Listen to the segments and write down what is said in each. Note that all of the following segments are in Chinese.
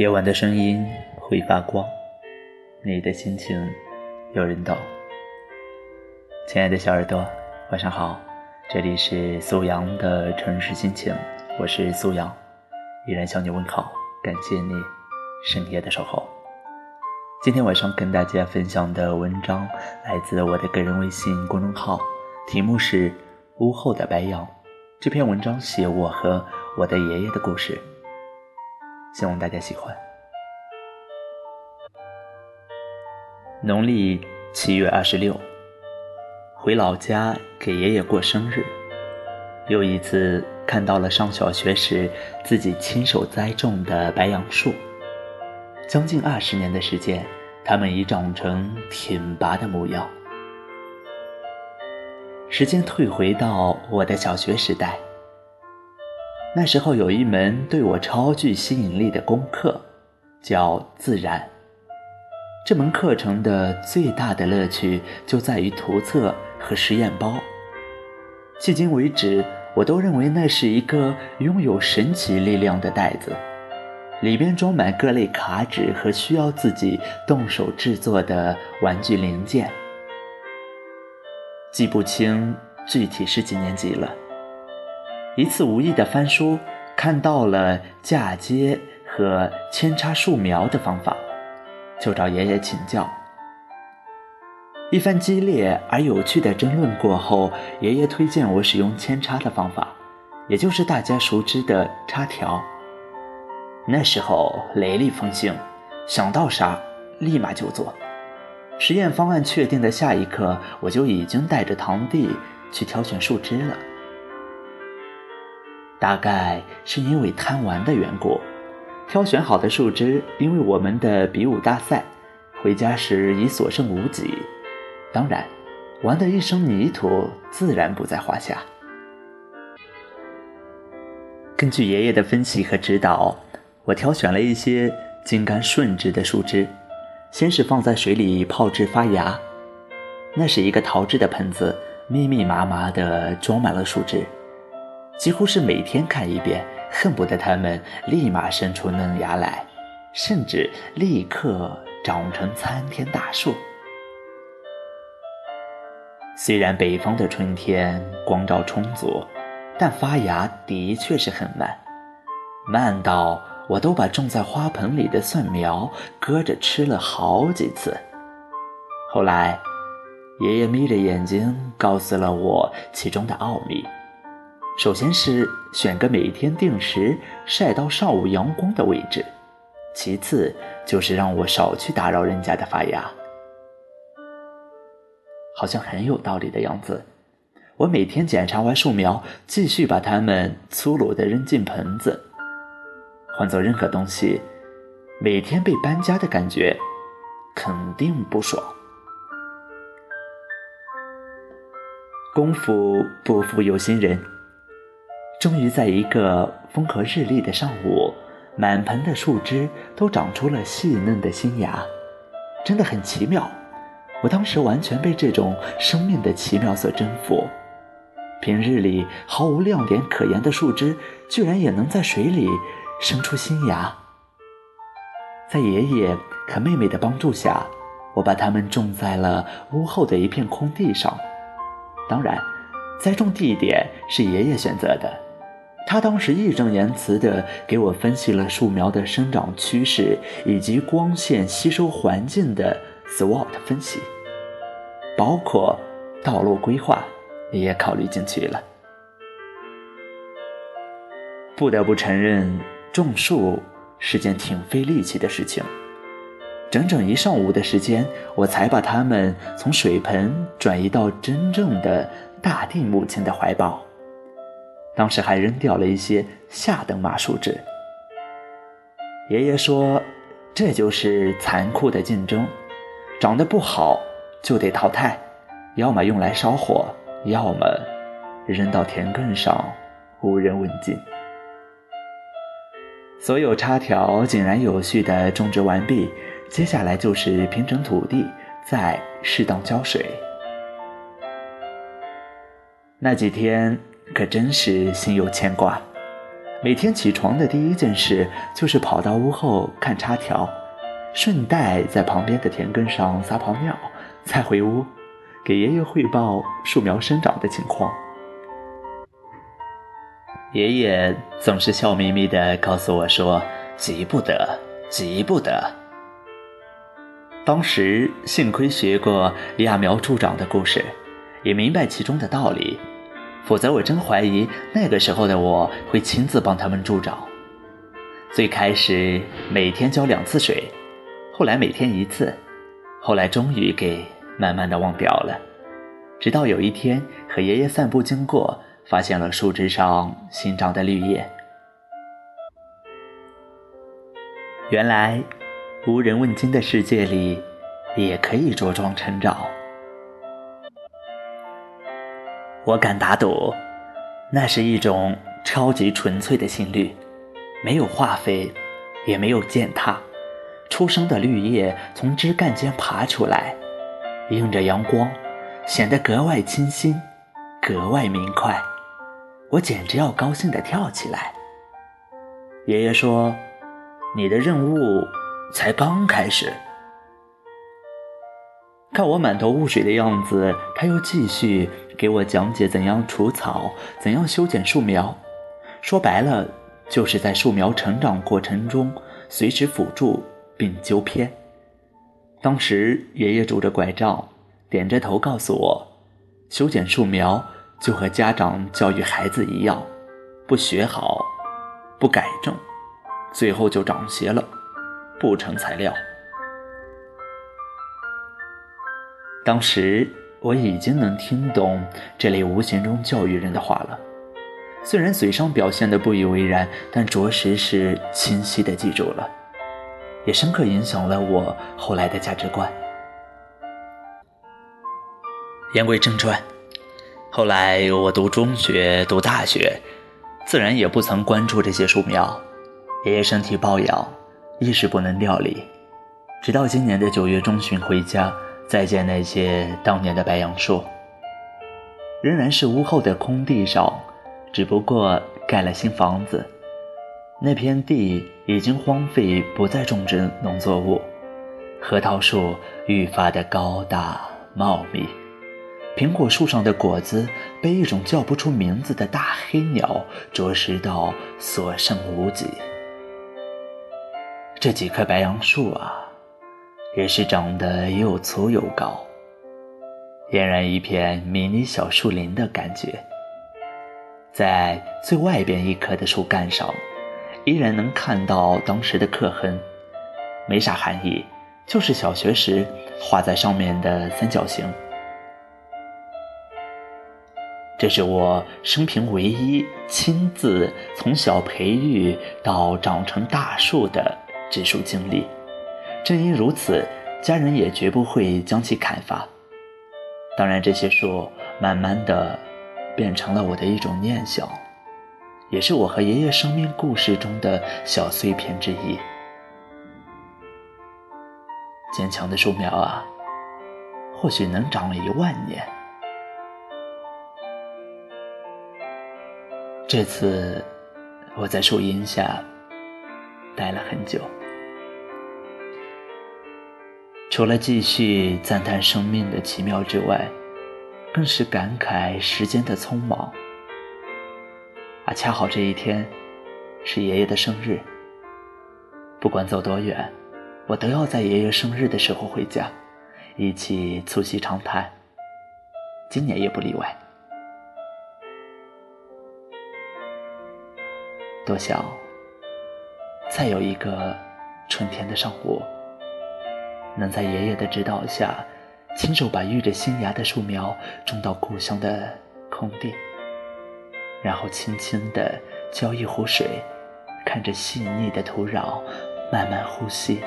夜晚的声音会发光，你的心情有人懂。亲爱的小耳朵，晚上好，这里是苏阳的城市心情，我是苏阳，依然向你问好，感谢你深夜的守候。今天晚上跟大家分享的文章来自我的个人微信公众号，题目是《屋后的白杨》。这篇文章写我和我的爷爷的故事。希望大家喜欢。农历七月二十六，回老家给爷爷过生日。又一次看到了上小学时自己亲手栽种的白杨树，将近二十年的时间，它们已长成挺拔的模样。时间退回到我的小学时代。那时候有一门对我超具吸引力的功课，叫自然。这门课程的最大的乐趣就在于图册和实验包。迄今为止，我都认为那是一个拥有神奇力量的袋子，里边装满各类卡纸和需要自己动手制作的玩具零件。记不清具体是几年级了。一次无意的翻书，看到了嫁接和扦插树苗的方法，就找爷爷请教。一番激烈而有趣的争论过后，爷爷推荐我使用扦插的方法，也就是大家熟知的插条。那时候雷厉风行，想到啥立马就做。实验方案确定的下一刻，我就已经带着堂弟去挑选树枝了。大概是因为贪玩的缘故，挑选好的树枝，因为我们的比武大赛，回家时已所剩无几。当然，玩的一身泥土自然不在话下。根据爷爷的分析和指导，我挑选了一些茎干顺直的树枝，先是放在水里泡至发芽。那是一个陶制的盆子，密密麻麻地装满了树枝。几乎是每天看一遍，恨不得它们立马生出嫩芽来，甚至立刻长成参天大树。虽然北方的春天光照充足，但发芽的确是很慢，慢到我都把种在花盆里的蒜苗搁着吃了好几次。后来，爷爷眯着眼睛告诉了我其中的奥秘。首先是选个每天定时晒到上午阳光的位置，其次就是让我少去打扰人家的发芽。好像很有道理的样子。我每天检查完树苗，继续把它们粗鲁地扔进盆子。换做任何东西，每天被搬家的感觉肯定不爽。功夫不负有心人。终于在一个风和日丽的上午，满盆的树枝都长出了细嫩的新芽，真的很奇妙。我当时完全被这种生命的奇妙所征服。平日里毫无亮点可言的树枝，居然也能在水里生出新芽。在爷爷和妹妹的帮助下，我把它们种在了屋后的一片空地上。当然，栽种地点是爷爷选择的。他当时义正言辞地给我分析了树苗的生长趋势以及光线吸收环境的 SWOT 分析，包括道路规划也考虑进去了。不得不承认，种树是件挺费力气的事情。整整一上午的时间，我才把它们从水盆转移到真正的大地母亲的怀抱。当时还扔掉了一些下等马树枝。爷爷说：“这就是残酷的竞争，长得不好就得淘汰，要么用来烧火，要么扔到田埂上，无人问津。”所有插条井然有序地种植完毕，接下来就是平整土地，再适当浇水。那几天。可真是心有牵挂，每天起床的第一件事就是跑到屋后看插条，顺带在旁边的田埂上撒泡尿，再回屋给爷爷汇报树苗生长的情况。爷爷总是笑眯眯地告诉我说：“急不得，急不得。”当时幸亏学过揠苗助长的故事，也明白其中的道理。否则，我真怀疑那个时候的我会亲自帮他们助长。最开始每天浇两次水，后来每天一次，后来终于给慢慢的忘掉了。直到有一天和爷爷散步经过，发现了树枝上新长的绿叶。原来，无人问津的世界里，也可以茁壮成长。我敢打赌，那是一种超级纯粹的心率，没有化肥，也没有践踏，初生的绿叶从枝干间爬出来，映着阳光，显得格外清新，格外明快。我简直要高兴地跳起来。爷爷说：“你的任务才刚开始。”看我满头雾水的样子，他又继续给我讲解怎样除草，怎样修剪树苗。说白了，就是在树苗成长过程中随时辅助并纠偏。当时爷爷拄着拐杖，点着头告诉我，修剪树苗就和家长教育孩子一样，不学好，不改正，最后就长邪了，不成材料。当时我已经能听懂这类无形中教育人的话了，虽然嘴上表现的不以为然，但着实是清晰的记住了，也深刻影响了我后来的价值观。言归正传，后来我读中学、读大学，自然也不曾关注这些树苗。爷爷身体抱恙，一时不能料理，直到今年的九月中旬回家。再见那些当年的白杨树，仍然是屋后的空地上，只不过盖了新房子。那片地已经荒废，不再种植农作物。核桃树愈发的高大茂密，苹果树上的果子被一种叫不出名字的大黑鸟啄食到所剩无几。这几棵白杨树啊！也是长得又粗又高，俨然一片迷你小树林的感觉。在最外边一棵的树干上，依然能看到当时的刻痕，没啥含义，就是小学时画在上面的三角形。这是我生平唯一亲自从小培育到长成大树的植树经历。正因如此，家人也绝不会将其砍伐。当然，这些树慢慢的变成了我的一种念想，也是我和爷爷生命故事中的小碎片之一。坚强的树苗啊，或许能长一万年。这次我在树荫下待了很久。除了继续赞叹生命的奇妙之外，更是感慨时间的匆忙。啊，恰好这一天是爷爷的生日。不管走多远，我都要在爷爷生日的时候回家，一起促膝长谈。今年也不例外。多想再有一个春天的上午。能在爷爷的指导下，亲手把育着新芽的树苗种到故乡的空地，然后轻轻地浇一壶水，看着细腻的土壤慢慢呼吸，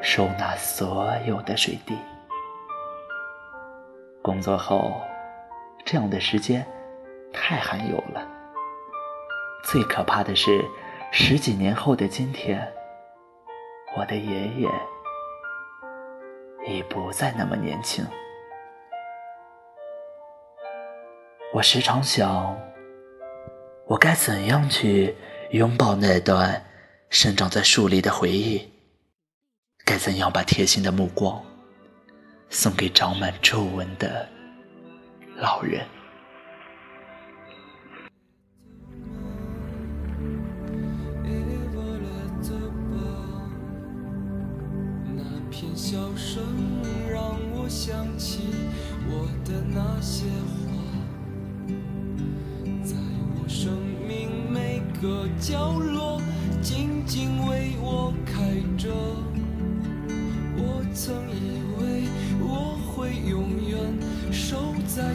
收纳所有的水滴。工作后，这样的时间太罕有了。最可怕的是，十几年后的今天，我的爷爷。已不再那么年轻。我时常想，我该怎样去拥抱那段生长在树里的回忆。该怎样把贴心的目光送给长满皱纹的老人？角落静静为我开着。我曾以为我会永远守在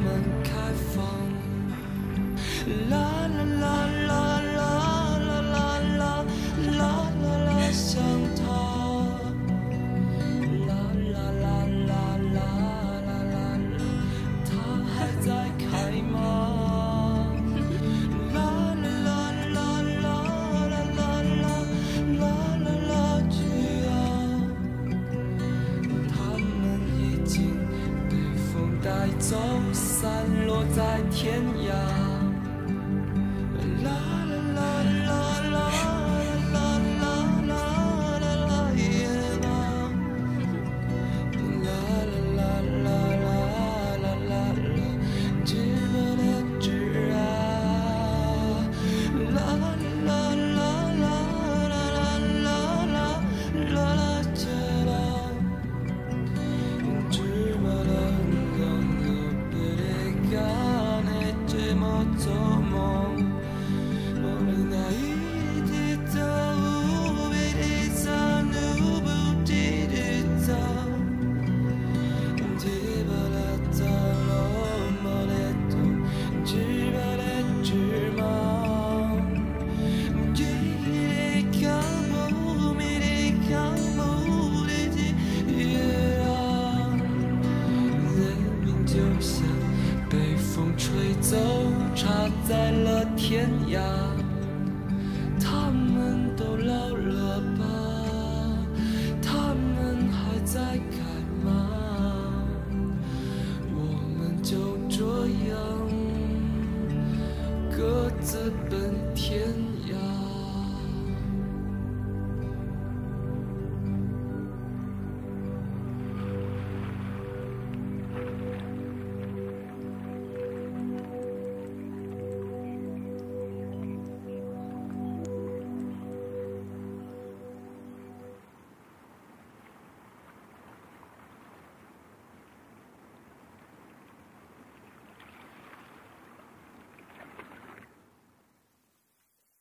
陪他带走散落在天涯。天涯。